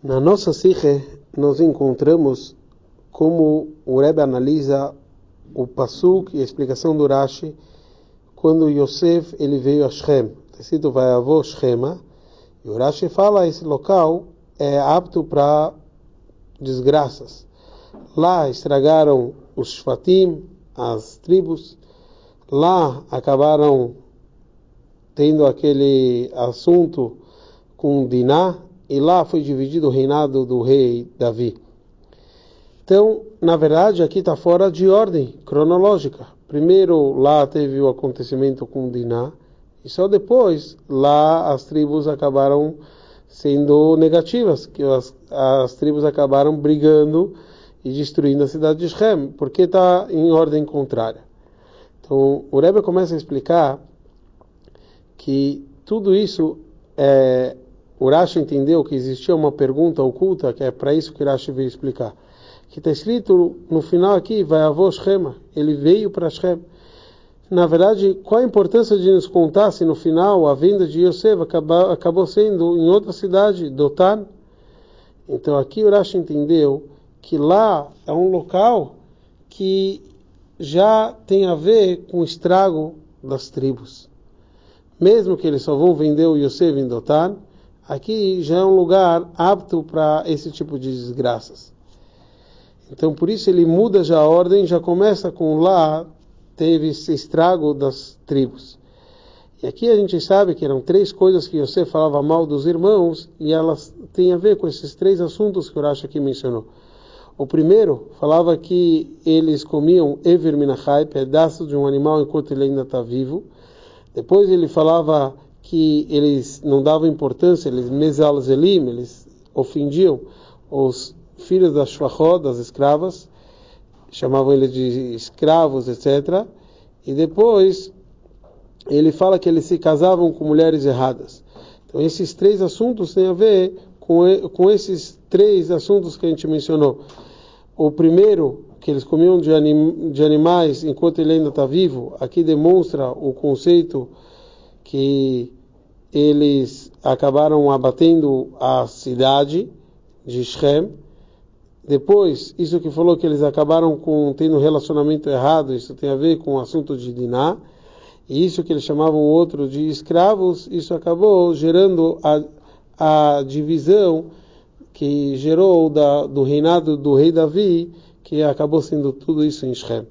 Na nossa Sikhe, nós encontramos como o Rebbe analisa o Pasuk e a explicação do Rashi quando Yosef ele veio a Shem. Escrito vai avô Shema. E o Rashi fala esse local é apto para desgraças. Lá estragaram os Shvatim, as tribos. Lá acabaram tendo aquele assunto com Diná, e lá foi dividido o reinado do rei Davi. Então, na verdade, aqui está fora de ordem cronológica. Primeiro, lá teve o acontecimento com Diná, e só depois, lá as tribos acabaram sendo negativas, que as, as tribos acabaram brigando e destruindo a cidade de Shem, porque está em ordem contrária. Então, o Rebbe começa a explicar que tudo isso é, o Rashi entendeu que existia uma pergunta oculta, que é para isso que o Rashi veio explicar. Que está escrito no final aqui, vai avô Shema, ele veio para Shem. Na verdade, qual a importância de nos contar se no final a vinda de Yosef acabou, acabou sendo em outra cidade, Dotan? Então aqui o Rashi entendeu que lá é um local que já tem a ver com o estrago das tribos. Mesmo que eles só vão vender o Yosef em Dotan, aqui já é um lugar apto para esse tipo de desgraças. Então, por isso ele muda já a ordem, já começa com lá, teve esse estrago das tribos. E aqui a gente sabe que eram três coisas que você falava mal dos irmãos, e elas têm a ver com esses três assuntos que o Rashi aqui mencionou. O primeiro falava que eles comiam Ever Minachai, pedaço de um animal enquanto ele ainda está vivo. Depois ele falava que eles não davam importância, eles elim, eles ofendiam os filhos das shvachot, das escravas, chamavam eles de escravos, etc. E depois ele fala que eles se casavam com mulheres erradas. Então esses três assuntos têm a ver com, com esses três assuntos que a gente mencionou. O primeiro, que eles comiam de, anim, de animais enquanto ele ainda está vivo, aqui demonstra o conceito que eles acabaram abatendo a cidade de Shem. Depois, isso que falou que eles acabaram com tendo relacionamento errado, isso tem a ver com o assunto de Diná. E isso que eles chamavam outro de escravos, isso acabou gerando a, a divisão que gerou da, do reinado do rei Davi, que acabou sendo tudo isso em Shem.